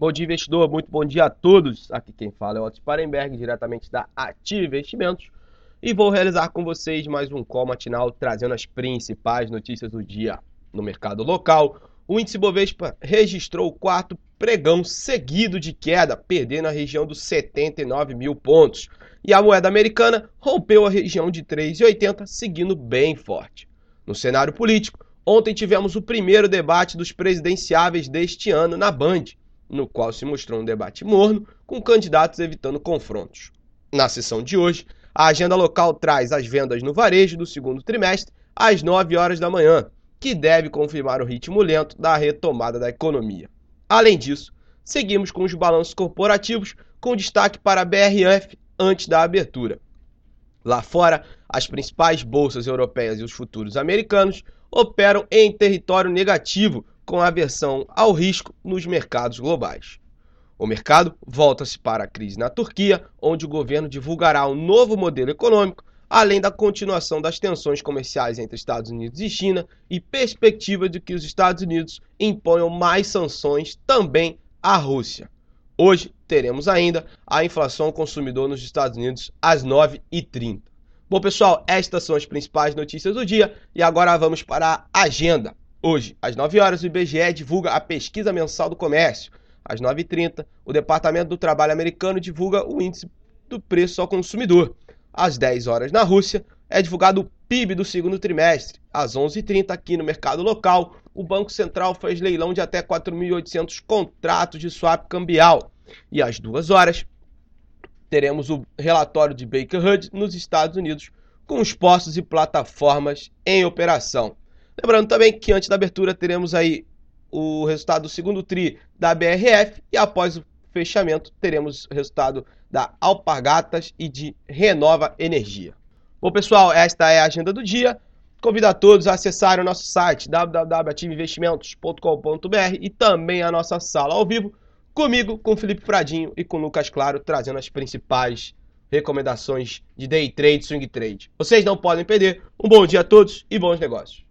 Bom dia, investidor. Muito bom dia a todos. Aqui quem fala é o Otto Sparenberg, diretamente da Ativa Investimentos. E vou realizar com vocês mais um call matinal trazendo as principais notícias do dia no mercado local. O índice Bovespa registrou o quarto pregão seguido de queda, perdendo a região dos 79 mil pontos. E a moeda americana rompeu a região de 3,80, seguindo bem forte. No cenário político, ontem tivemos o primeiro debate dos presidenciáveis deste ano na Band no qual se mostrou um debate morno, com candidatos evitando confrontos. Na sessão de hoje, a agenda local traz as vendas no varejo do segundo trimestre às 9 horas da manhã, que deve confirmar o ritmo lento da retomada da economia. Além disso, seguimos com os balanços corporativos, com destaque para a BRF antes da abertura. Lá fora, as principais bolsas europeias e os futuros americanos operam em território negativo, com aversão ao risco nos mercados globais. O mercado volta-se para a crise na Turquia, onde o governo divulgará um novo modelo econômico, além da continuação das tensões comerciais entre Estados Unidos e China e perspectiva de que os Estados Unidos imponham mais sanções também à Rússia. Hoje teremos ainda a inflação consumidor nos Estados Unidos às 9h30. Bom, pessoal, estas são as principais notícias do dia e agora vamos para a agenda. Hoje, às 9 horas, o IBGE divulga a pesquisa mensal do comércio. Às 9h30, o Departamento do Trabalho americano divulga o índice do preço ao consumidor. Às 10 horas, na Rússia, é divulgado o PIB do segundo trimestre. Às 11h30, aqui no mercado local, o Banco Central faz leilão de até 4.800 contratos de swap cambial. E às 2 horas, teremos o relatório de Baker Hud nos Estados Unidos, com os postos e plataformas em operação. Lembrando também que antes da abertura teremos aí o resultado do segundo TRI da BRF e após o fechamento teremos o resultado da Alpargatas e de Renova Energia. Bom, pessoal, esta é a agenda do dia. Convido a todos a acessarem o nosso site www.ativeinvestimentos.com.br e também a nossa sala ao vivo, comigo, com Felipe Pradinho e com Lucas Claro, trazendo as principais recomendações de day trade, swing trade. Vocês não podem perder. Um bom dia a todos e bons negócios.